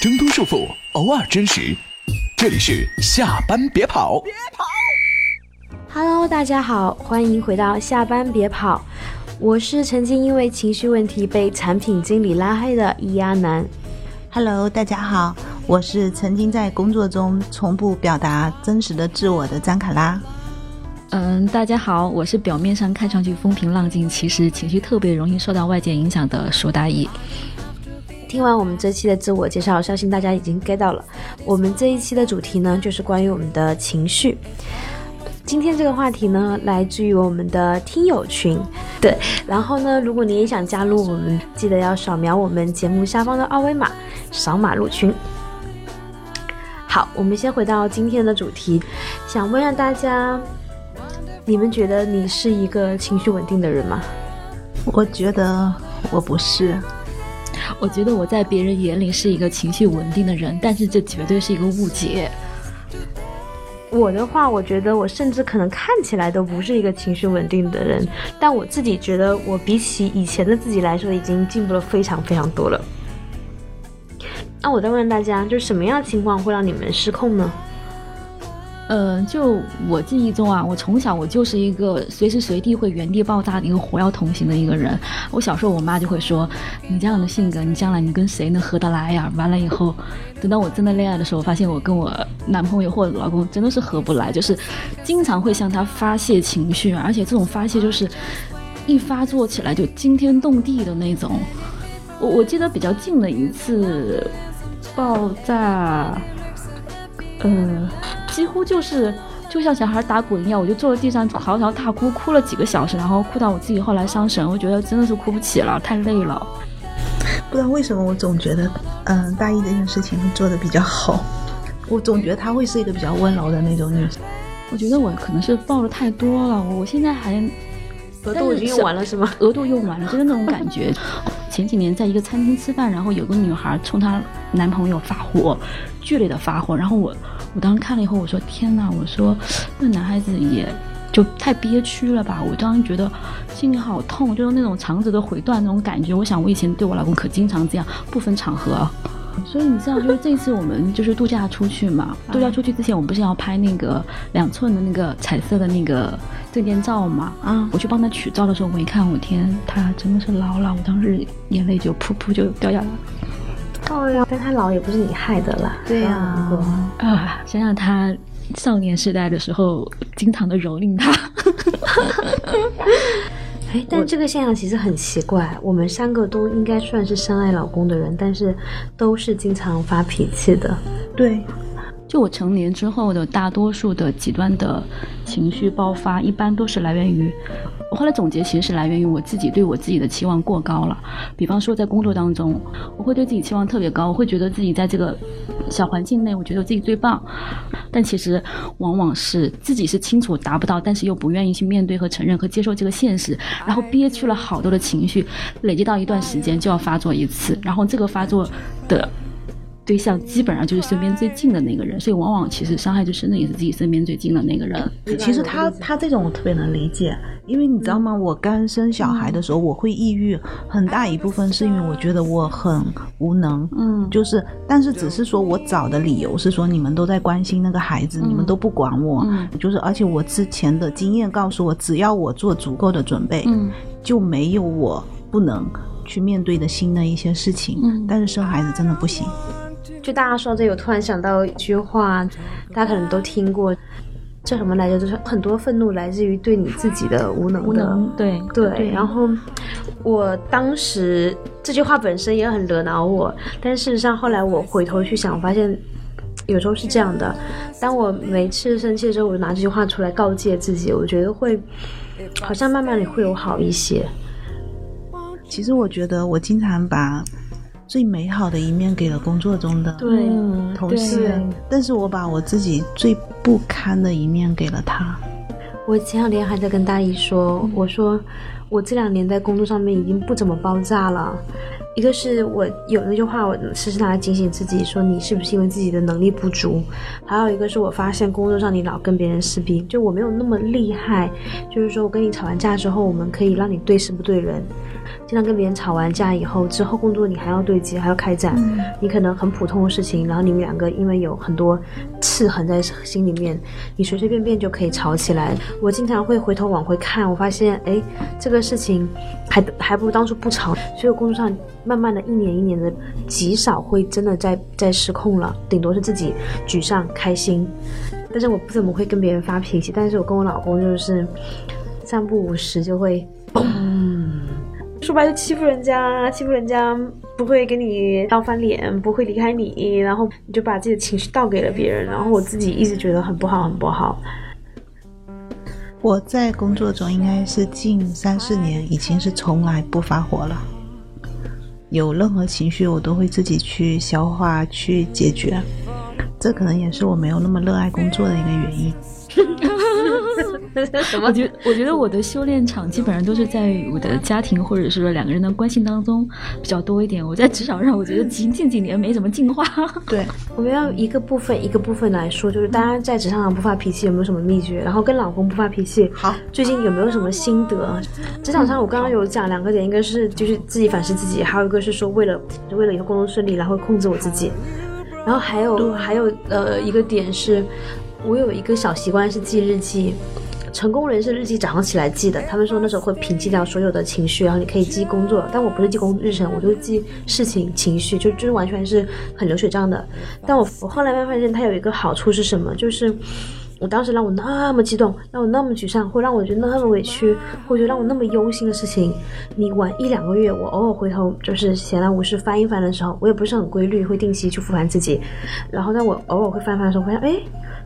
挣脱束缚，偶尔真实。这里是下班别跑。别跑。Hello，大家好，欢迎回到下班别跑。我是曾经因为情绪问题被产品经理拉黑的易阿南。Hello，大家好，我是曾经在工作中从不表达真实的自我的张卡拉。嗯，大家好，我是表面上看上去风平浪静，其实情绪特别容易受到外界影响的舒大意。听完我们这期的自我介绍，相信大家已经 get 到了。我们这一期的主题呢，就是关于我们的情绪。今天这个话题呢，来自于我们的听友群。对，然后呢，如果你也想加入我们，记得要扫描我们节目下方的二维码，扫码入群。好，我们先回到今天的主题，想问一下大家，你们觉得你是一个情绪稳定的人吗？我觉得我不是。我觉得我在别人眼里是一个情绪稳定的人，但是这绝对是一个误解。我的话，我觉得我甚至可能看起来都不是一个情绪稳定的人，但我自己觉得我比起以前的自己来说，已经进步了非常非常多了。那我再问大家，就是什么样的情况会让你们失控呢？嗯，就我记忆中啊，我从小我就是一个随时随地会原地爆炸的一个火药桶型的一个人。我小时候，我妈就会说：“你这样的性格，你将来你跟谁能合得来呀？”完了以后，等到我真的恋爱的时候，发现我跟我男朋友或者老公真的是合不来，就是经常会向他发泄情绪，而且这种发泄就是一发作起来就惊天动地的那种。我我记得比较近的一次爆炸，呃。几乎就是就像小孩打滚一样，我就坐在地上嚎啕大哭，哭了几个小时，然后哭到我自己后来伤神。我觉得真的是哭不起了，太累了。不知道为什么，我总觉得，嗯，大一这件事情做的比较好。我总觉得她会是一个比较温柔的那种女生。我觉得我可能是抱的太多了，我现在还额度已经用完了是吗？额度用完了，就是那种感觉。前几年在一个餐厅吃饭，然后有个女孩冲她男朋友发火，剧烈的发火，然后我。我当时看了以后，我说天哪！我说那男孩子也就太憋屈了吧！我当时觉得心里好痛，就是那种肠子都回断那种感觉。我想我以前对我老公可经常这样，不分场合。所以你知道，就是这次我们就是度假出去嘛，度假出去之前，我们不是要拍那个两寸的那个彩色的那个证件照嘛？啊！我去帮他取照的时候，我一看，我天，他真的是老了！我当时眼泪就噗噗就掉下来了。漂亮，但他老也不是你害的啦。对呀，啊，想想他少年时代的时候，经常的蹂躏他。哎，但这个现象其实很奇怪，我们三个都应该算是深爱老公的人，但是都是经常发脾气的。对。就我成年之后的大多数的极端的情绪爆发，一般都是来源于，我后来总结，其实是来源于我自己对我自己的期望过高了。比方说在工作当中，我会对自己期望特别高，我会觉得自己在这个小环境内，我觉得自己最棒，但其实往往是自己是清楚达不到，但是又不愿意去面对和承认和接受这个现实，然后憋屈了好多的情绪，累积到一段时间就要发作一次，然后这个发作的。对象基本上就是身边最近的那个人，所以往往其实伤害最深的也是自己身边最近的那个人。其实他他这种我特别能理解，因为你知道吗？我刚生小孩的时候我会抑郁，很大一部分是因为我觉得我很无能。嗯，就是，但是只是说我找的理由是说你们都在关心那个孩子，你们都不管我。嗯，就是而且我之前的经验告诉我，只要我做足够的准备，嗯，就没有我不能去面对的新的一些事情。嗯，但是生孩子真的不行。就大家说这，我突然想到一句话，大家可能都听过，叫什么来着？就是很多愤怒来自于对你自己的无能的。对对。然后我当时这句话本身也很惹恼我，但事实上后来我回头去想，我发现有时候是这样的。当我每次生气的时候，我就拿这句话出来告诫自己，我觉得会好像慢慢的会有好一些。其实我觉得我经常把。最美好的一面给了工作中的同事，但是我把我自己最不堪的一面给了他。我前两天还在跟大姨说，我说我这两年在工作上面已经不怎么爆炸了。一个是我有那句话，我时时拿来警醒自己，说你是不是因为自己的能力不足？还有一个是我发现工作上你老跟别人撕逼，就我没有那么厉害。就是说我跟你吵完架之后，我们可以让你对事不对人。经常跟别人吵完架以后，之后工作你还要对接，还要开展，你可能很普通的事情，然后你们两个因为有很多刺痕在心里面，你随随便便就可以吵起来。我经常会回头往回看，我发现，哎，这个事情还还不如当初不吵。所以我工作上慢慢的一年一年的，极少会真的在在失控了，顶多是自己沮丧、开心。但是我不怎么会跟别人发脾气，但是我跟我老公就是三不五时就会嘣，说白就欺负人家，欺负人家不会给你闹翻脸，不会离开你，然后你就把自己的情绪倒给了别人，然后我自己一直觉得很不好，很不好。我在工作中应该是近三四年，已经是从来不发火了。有任何情绪，我都会自己去消化、去解决。这可能也是我没有那么热爱工作的一个原因。我觉我觉得我的修炼场基本上都是在我的家庭或者是说两个人的关系当中比较多一点。我在职场上，我觉得近近几年没怎么进化。对，我们要一个部分一个部分来说，就是大家在职场上不发脾气有没有什么秘诀？然后跟老公不发脾气，好，最近有没有什么心得？职场上我刚刚有讲两个点，一个是就是自己反思自己，还有一个是说为了为了以后工作顺利，然后控制我自己。然后还有还有呃一个点是，我有一个小习惯是记日记，成功人士日记早上起来记的。他们说那时候会平息掉所有的情绪，然后你可以记工作，但我不是记工日程，我就记事情情绪，就就是完全是很流水账的。但我我后来慢慢发现它有一个好处是什么，就是。我当时让我那么激动，让我那么沮丧，会让我觉得那么委屈，或者让我那么忧心的事情，你晚一两个月，我偶尔回头就是闲来无事翻一翻的时候，我也不是很规律，会定期去复盘自己，然后在我偶尔会翻翻的时候，发现哎，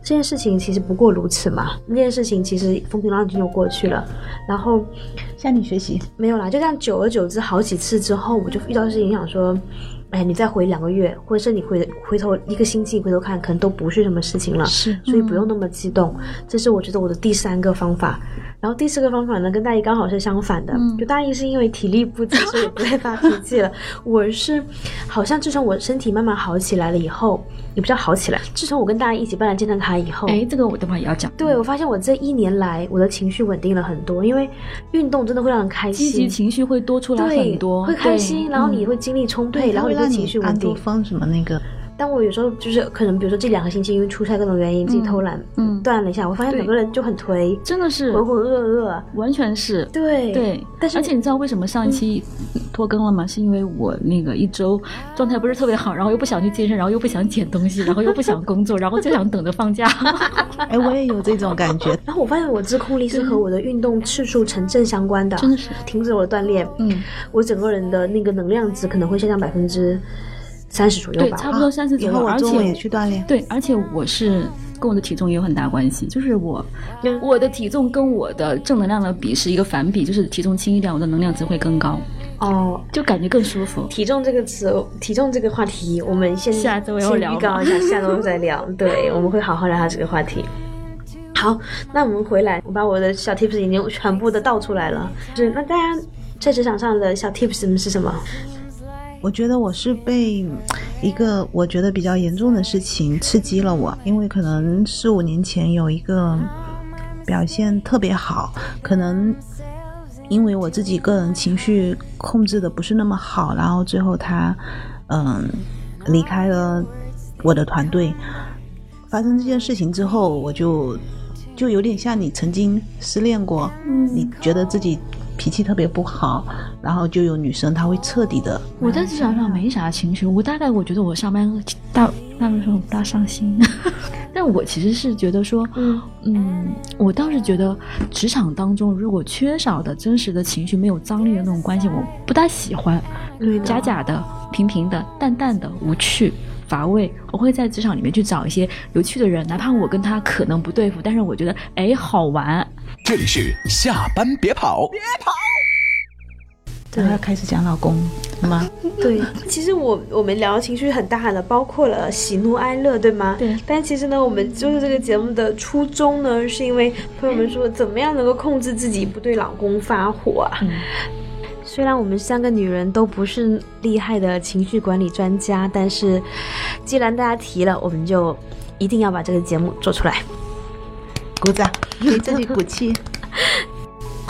这件事情其实不过如此嘛，那件事情其实风平浪静就过去了，然后向你学习没有啦，就这样久而久之好几次之后，我就遇到事情想说。哎，你再回两个月，或者是你回回头一个星期回头看，可能都不是什么事情了。是，所以不用那么激动。这是我觉得我的第三个方法。然后第四个方法呢，跟大一刚好是相反的。就大一是因为体力不支，所以不太发脾气了。我是好像自从我身体慢慢好起来了以后，也不叫好起来。自从我跟大姨一起办了健身卡以后，哎，这个我等会也要讲。对，我发现我这一年来我的情绪稳定了很多，因为运动真的会让人开心，积极情绪会多出来很多，会开心，然后你会精力充沛，然后你的情绪稳定。方什么那个？但我有时候就是可能，比如说这两个星期因为出差各种原因，自己偷懒，嗯，断了一下，我发现整个人就很颓，真的是浑浑噩噩，完全是。对对，但是而且你知道为什么上一期拖更了吗？是因为我那个一周状态不是特别好，然后又不想去健身，然后又不想捡东西，然后又不想工作，然后就想等着放假。哎，我也有这种感觉。然后我发现我自控力是和我的运动次数成正相关的，真的是停止我的锻炼，嗯，我整个人的那个能量值可能会下降百分之。三十左右吧，对，差不多三十左右。而且也去锻炼。对，而且我是跟我的体重也有很大关系，就是我我的体重跟我的正能量的比是一个反比，就是体重轻一点，我的能量值会更高。哦，就感觉更舒服。体重这个词，体重这个话题，我们先下周要聊，预告一下，下周再聊。对，我们会好好聊下这个话题。好，那我们回来，我把我的小 tips 已经全部的倒出来了。就是，那大家在职场上的小 tips 是什么？我觉得我是被一个我觉得比较严重的事情刺激了我，因为可能四五年前有一个表现特别好，可能因为我自己个人情绪控制的不是那么好，然后最后他嗯离开了我的团队。发生这件事情之后，我就就有点像你曾经失恋过，你觉得自己。脾气特别不好，然后就有女生她会彻底的。我在职场上没啥情绪，我大概我觉得我上班大那个时候不大上心，但我其实是觉得说，嗯嗯，我倒是觉得职场当中如果缺少的真实的情绪，没有张力的那种关系，我不大喜欢，假假的、平平的、淡淡的、无趣、乏味。我会在职场里面去找一些有趣的人，哪怕我跟他可能不对付，但是我觉得哎好玩。这里是下班别跑，别跑。对，要开始讲老公了吗？对，其实我我们聊情绪很大的，包括了喜怒哀乐，对吗？对。但其实呢，我们就是这个节目的初衷呢，是因为朋友们说怎么样能够控制自己不对老公发火。嗯。虽然我们三个女人都不是厉害的情绪管理专家，但是既然大家提了，我们就一定要把这个节目做出来。鼓掌，给自己鼓气。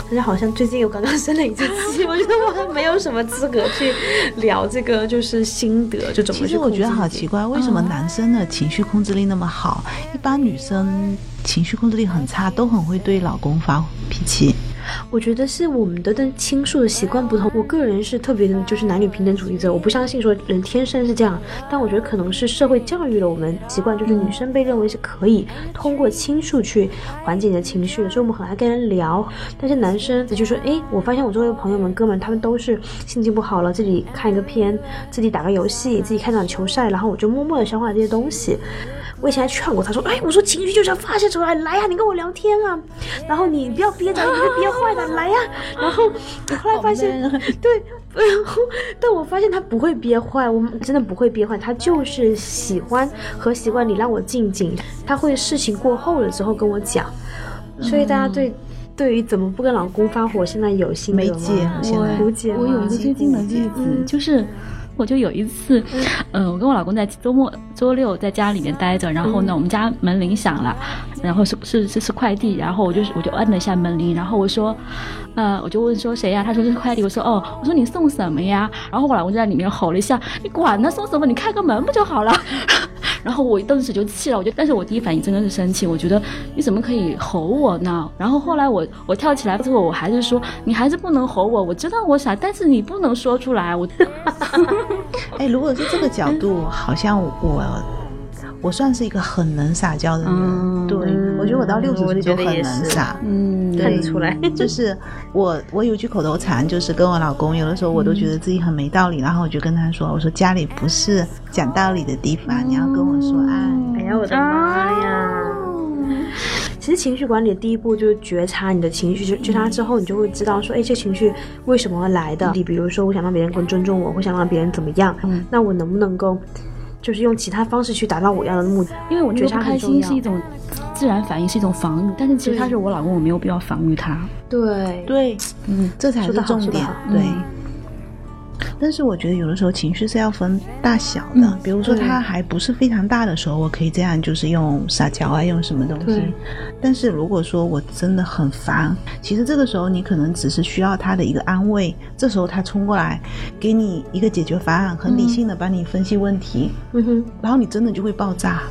但是好像最近我刚刚生了一次气，我觉得我还没有什么资格去聊这个，就是心得，就怎其实我觉得好奇怪，为什么男生的情绪控制力那么好，一般女生情绪控制力很差，都很会对老公发脾气。我觉得是我们的的倾诉的习惯不同。我个人是特别的，就是男女平等主义者，我不相信说人天生是这样，但我觉得可能是社会教育了我们习惯，就是女生被认为是可以通过倾诉去缓解你的情绪的，所以我们很爱跟人聊。但是男生就说，哎，我发现我周围的朋友们、哥们，他们都是心情不好了，自己看一个片，自己打个游戏，自己看场球赛，然后我就默默的消化这些东西。我以前还劝过他说：“哎，我说情绪就是要发泄出来，来呀、你跟我聊天啊，然后你不要憋着，你会憋坏的，来呀、然后我后来发现，对，然后但我发现他不会憋坏，我们真的不会憋坏，他就是喜欢和习惯你让我静静，他会事情过后了之后跟我讲，所以大家对。对于怎么不跟老公发火，现在有心得吗？没解现在。无解我有一个最近的例子，就是。我就有一次，嗯、我跟我老公在周末周六在家里面待着，然后呢，我们家门铃响了，然后是是是是快递，然后我就我就按了一下门铃，然后我说，呃，我就问说谁呀、他说是快递，我说哦，我说你送什么呀？然后我老公就在里面吼了一下，你管他送什么，你开个门不就好了？然后我顿时就气了，我就，但是我第一反应真的是生气，我觉得你怎么可以吼我呢？然后后来我我跳起来之后，我还是说你还是不能吼我，我知道我傻，但是你不能说出来，我。哎，如果是这个角度，好像我我算是一个很能撒娇的人。嗯对，我觉得我到六十就很觉得也是能撒。嗯，看得出来。就 是我，我有句口头禅，就是跟我老公，有的时候我都觉得自己很没道理，然后我就跟他说：“我说家里不是讲道理的地方，你要跟我说爱。哎呀，我的妈呀！其实情绪管理的第一步就是觉察你的情绪，就觉察之后，你就会知道说，哎，这情绪为什么会来的？你比如说，我想让别人更尊重我，我想让别人怎么样，那我能不能够，就是用其他方式去达到我要的目的？因为我觉觉得不开察很重要心是一种自然反应，是一种防御，但是其实对他是我老公，我没有必要防御他。对”对，嗯，这才是重点。对。嗯但是我觉得有的时候情绪是要分大小的，嗯比如说他还不是非常大的时候，我可以这样，就是用撒娇啊，用什么东西对。但是如果说我真的很烦，其实这个时候你可能只是需要他的一个安慰，这时候他冲过来给你一个解决方案，很理性的帮你分析问题，嗯哼，然后你真的就会爆炸。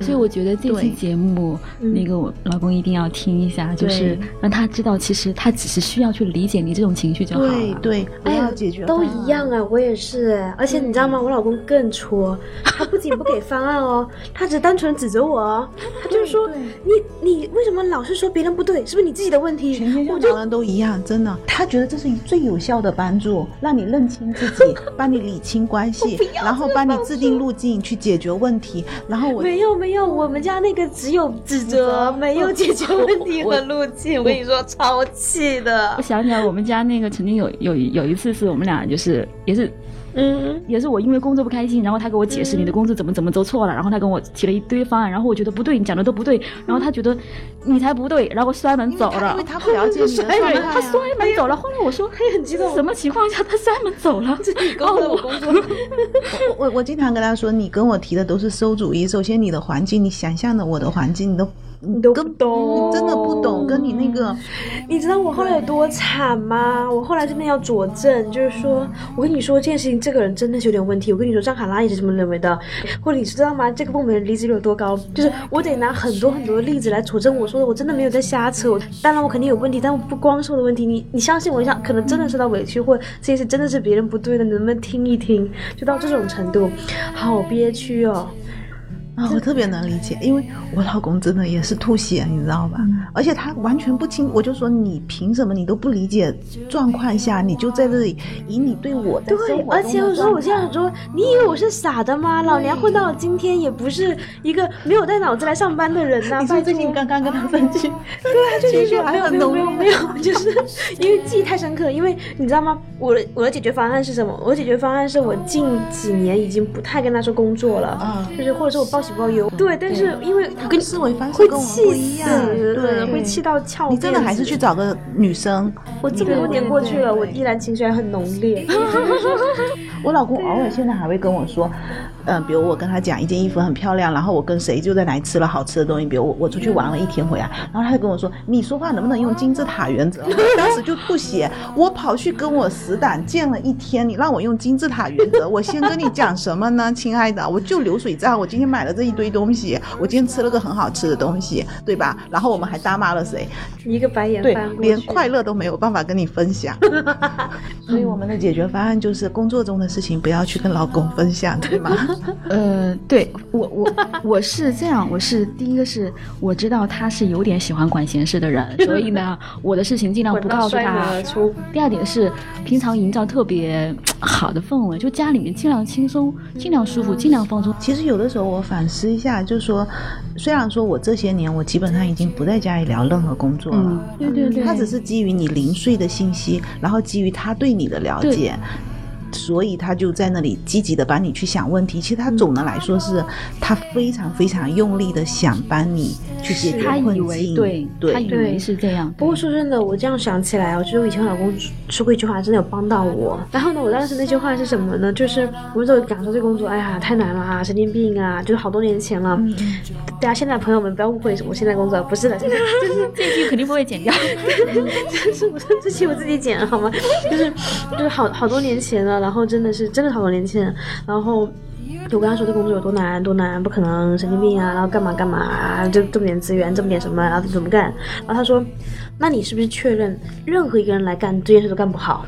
所以我觉得这期节目，嗯那个我老公一定要听一下，就是让他知道，其实他只是需要去理解你这种情绪就好了。对对，不哎呀要解决都一样啊，我也是哎，而且你知道吗？我老公更戳，他不仅不给方案哦，他只单纯指责我哦，他就是说你你为什么老是说别人不对，是不是你自己的问题？全天下我就老人都一样，真的。他觉得这是最有效的帮助，让你认清自己，帮你理清关系，然后帮你制定路径去解决问题。然后我没有没有，我们家那个只有指责，没有解决问题和路径。我跟你说，超气的我。想起来，我们家那个曾经有有有一次是我们俩就是也是嗯，也是我因为工作不开心，然后他给我解释你的工作怎么怎么做错了，然后他跟我提了一堆方案，然后我觉得不对，你讲的都不对，然后他觉得你才不对，然后摔门走了因为。他不了解你的摔门，啊他摔门走了。后来我说，他也很激动什么情况下他摔门走了？跟我 我工作。我我经常跟他说，你跟我提的都是馊主意。首先，你的环境，你想象的我的环境，你都你都不懂你真的不懂，跟你那个你知道我后来有多惨吗？我后来真的要佐证，就是说我跟你说这件事情，这个人真的是有点问题。我跟你说，张卡拉也是这么认为的，或者你知道吗？这个部门离职率有多高？就是我得拿很多很多的例子来佐证我说的，我真的没有在瞎扯。我当然我肯定有问题，但我不光是我的问题。你你相信我一下，可能真的受到委屈，或这件事真的是别人不对的，你能不能听一听？就到这种程度，好憋屈哦。啊，我特别能理解，因为我老公真的也是吐血，你知道吧？而且他完全不清，我就说你凭什么你都不理解状况下，你就在这里以你对我的对而且中的有时候我这样说，你以为我是傻的吗？老娘混到了今天，也不是一个没有带脑子来上班的人呐、你是不拜托是最近刚刚跟他生气，对啊，就绪说没有没有还没有没有，就是因为记忆太深刻。因为你知道吗？我的我的解决方案是什么？我的解决方案是我近几年已经不太跟他说工作了，嗯就是或者说我报对，但是因为他跟思维方式跟我们不一样，对，会气到翘你真的还是去找个女生。我这么多年过去了，我依然情绪还很浓烈。我老公偶尔现在还会跟我说，嗯、比如我跟他讲一件衣服很漂亮，然后我跟谁就在哪吃了好吃的东西，比如我我出去玩了一天回来，然后他就跟我说，你说话能不能用金字塔原则？我当时就吐血，我跑去跟我死党见了一天，你让我用金字塔原则，我先跟你讲什么呢，亲爱的？我就流水账，我今天买了这一堆东西，我今天吃了个很好吃的东西，对吧？然后我们还大骂了谁？一个白眼对翻，过，连快乐都没有办法跟你分享。所以我们的解决方案就是工作中的事情不要去跟老公分享，对吗？呃，对我我我是这样，我是第一个是我知道他是有点喜欢管闲事的人，所以呢，我的事情尽量不告诉他。第二点是平常营造特别好的氛围，就家里面尽量轻松，尽量舒服，尽量放松。其实有的时候我反思一下，就是说，虽然说我这些年我基本上已经不在家里聊任何工作了，嗯，对对对，他只是基于你零碎的信息，然后基于他对你的了解。所以他就在那里积极的帮你去想问题。其实他总的来说是，他非常非常用力的想帮你去解决他困以为境。对，他以，为是这样。不过说真的，我这样想起来，我觉得我以前我老公说过一句话，真的有帮到我。然后呢，我当时那句话是什么呢？就是我那时候讲说这工作，哎呀，太难了啊，神经病啊，就是好多年前了。大家现在朋友们不要误会，我现在工作不是的，就 是就是这句肯定不会剪掉。是我这期我自己剪好吗？就是就是好好多年前了，然后真的是真的好多年轻人，然后。我跟他说这工作有多难多难，不可能神经病啊，然后干嘛干嘛、啊，就这么点资源，这么点什么，然后怎么干？然后他说，那你是不是确认任何一个人来干这件事都干不好？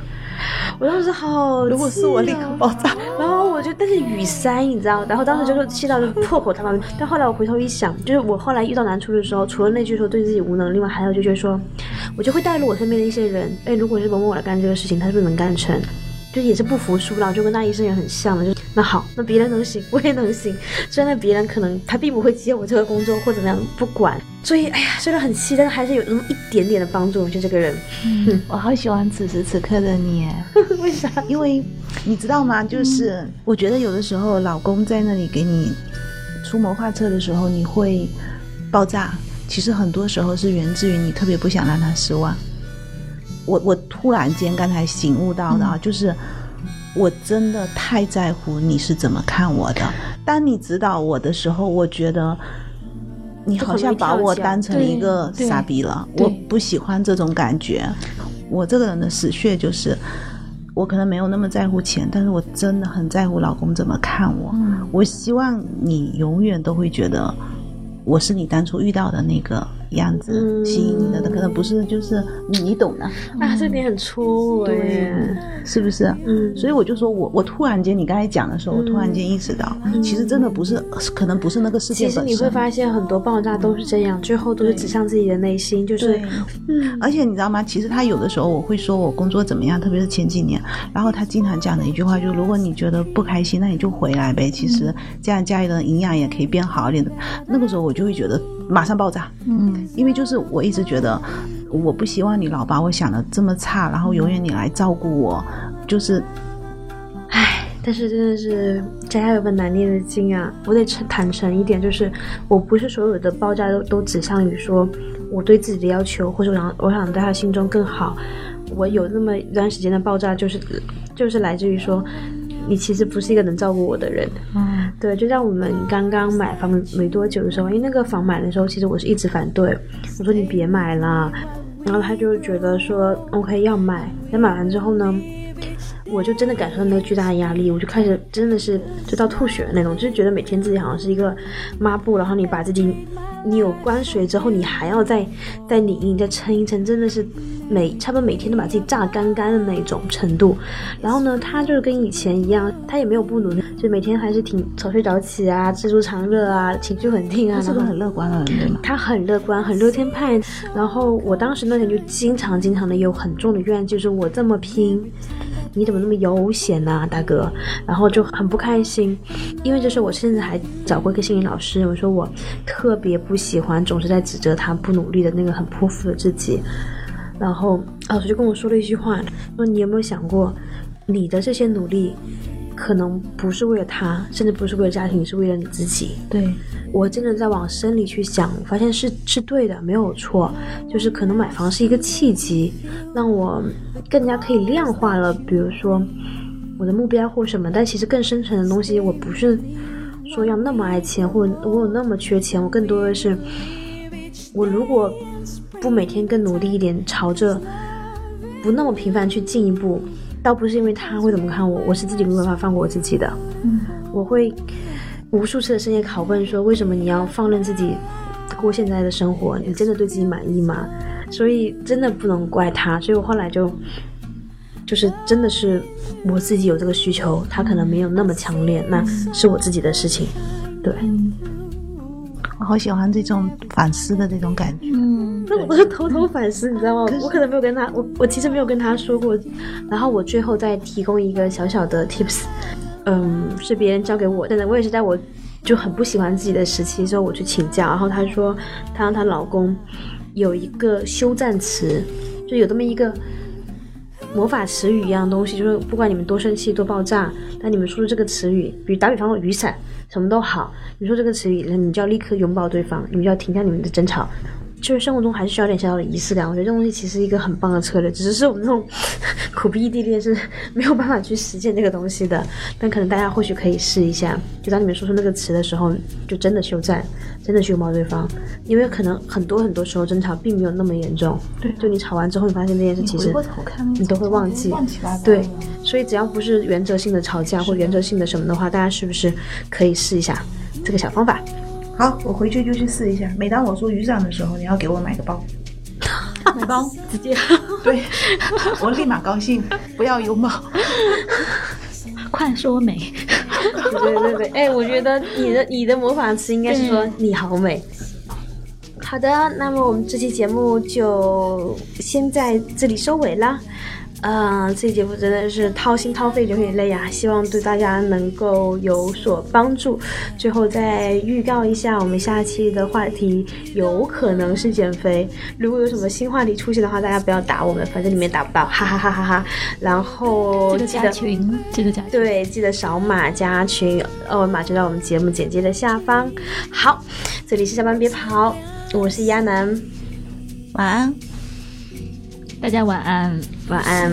我当时好、如果是我立刻爆炸。然后我就，但是语塞，你知道，然后当时就是气到就破口大骂。但后来我回头一想，就是我后来遇到难处的时候，除了那句说对自己无能，另外还有就觉得说，我就会带入我身边的一些人，哎，如果是某某来干这个事情，他是不是能干成？就也是不服输啦，就跟那医生也很像的，就那好，那别人能行，我也能行。虽然那别人可能他并不会接我这个工作或怎么样，不管。所以哎呀，虽然很气，但是还是有那么一点点的帮助。就这个人，我好喜欢此时此刻的你，为啥？因为你知道吗？就是我觉得有的时候老公在那里给你出谋划策的时候，你会爆炸。其实很多时候是源自于你特别不想让他失望。我我突然间刚才醒悟到的啊，就是我真的太在乎你是怎么看我的。当你指导我的时候，我觉得你好像把我当成一个傻逼了。我不喜欢这种感觉。我这个人的死穴就是，我可能没有那么在乎钱，但是我真的很在乎老公怎么看我。我希望你永远都会觉得我是你当初遇到的那个样子，嗯吸引你的，可能不是就是你你懂的，啊，这点很戳我耶。是不是？嗯所以我就说我我突然间你刚才讲的时候，我突然间意识到，其实真的不是，可能不是那个事件本身。其实你会发现很多爆炸都是这样，最后都是指向自己的内心，就是嗯，而且你知道吗？其实他有的时候我会说我工作怎么样，特别是前几年，然后他经常讲的一句话就是：如果你觉得不开心，那你就回来呗。其实这样家里的营养也可以变好一点的。那个时候我就会觉得马上爆炸，嗯，因为就是我一直觉得，我不希望你老把我想的这么差，然后永远你来照顾我，就是唉，但是真的是家家有本难念的经啊！我得诚坦诚一点，就是我不是所有的爆炸都都指向于说我对自己的要求，或者我想我想在他心中更好。我有那么一段时间的爆炸，就是就是来自于说，你其实不是一个能照顾我的人。嗯，对，就像我们刚刚买房没多久的时候，因为那个房买的时候，其实我是一直反对，我说你别买啦，然后他就觉得说 OK 要买，但买完之后呢，我就真的感受到那个巨大的压力，我就开始真的是就到吐血的那种，就是觉得每天自己好像是一个抹布，然后你把自己你有关水之后，你还要再再拧一拧，再撑一撑，真的是每差不多每天都把自己榨干干的那种程度。然后呢，他就是跟以前一样，他也没有不努力，就每天还是挺早睡早起啊，知足常乐啊，情绪稳定啊，他是个很乐观的人，对吗？他很乐观，很乐天派。然后我当时那天就经常经常的有很重的怨，就是我这么拼，你怎么那么悠闲呐、大哥？然后就很不开心，因为就是我甚至还找过一个心理老师，我说我特别不喜欢总是在指责他不努力的那个很泼妇的自己。然后老师就跟我说了一句话，说你有没有想过，你的这些努力，可能不是为了他，甚至不是为了家庭，是为了你自己。对，我真的在往深里去想，我发现是是对的，没有错。就是可能买房是一个契机，让我更加可以量化了，比如说我的目标或什么。但其实更深层的东西，我不是说要那么爱钱，或者我有那么缺钱，我更多的是，我如果不每天更努力一点，朝着不那么频繁去进一步。倒不是因为他会怎么看我，我是自己没办法放过我自己的。嗯，我会无数次的深夜拷问说，为什么你要放任自己过现在的生活？你真的对自己满意吗？所以真的不能怪他。所以我后来就就是真的是我自己有这个需求，他可能没有那么强烈，那是我自己的事情。对。我好喜欢这种反思的这种感觉。我就偷偷反思，你知道吗？我可能没有跟他，我我其实没有跟他说过。然后我最后再提供一个小小的 tips，嗯，是别人教给我的。我也是在我就很不喜欢自己的时期之后，我去请教。然后她说，她让她老公有一个休战词，就有这么一个魔法词语一样东西，就是不管你们多生气、多爆炸，但你们说出这个词语，比如打比方说雨伞。什么都好，你说这个词语，那你就要立刻拥抱对方，你们就要停下你们的争吵。就是生活中还是需要点小小的仪式感，我觉得这东西其实一个很棒的策略，只是我们这种 苦逼异地恋是 没有办法去实践这个东西的。但可能大家或许可以试一下，就当你们说出那个词的时候，就真的休战，真的去拥抱对方，因为可能很多很多时候争吵并没有那么严重。对，就你吵完之后，你发现这件事其实你都会忘记。对，所以只要不是原则性的吵架或原则性的什么的话，大家是不是可以试一下这个小方法？好，我回去就去试一下。每当我说雨伞的时候，你要给我买个包，买包 直接对，我立马高兴。不要拥抱，快说美。对对对，哎，我觉得你的你的模仿词应该是说你好美。好的，那么我们这期节目就先在这里收尾了。嗯，这节目真的是掏心掏肺流眼泪呀！希望对大家能够有所帮助。最后再预告一下，我们下期的话题有可能是减肥。如果有什么新话题出现的话，大家不要打我们，反正你们也打不到，哈哈哈哈哈。然后记得加群，记得加群。对，记得扫码加群，二维码就在我们节目简介的下方。好，这里是下班别跑，我是亚楠，晚安。大家晚安，晚安。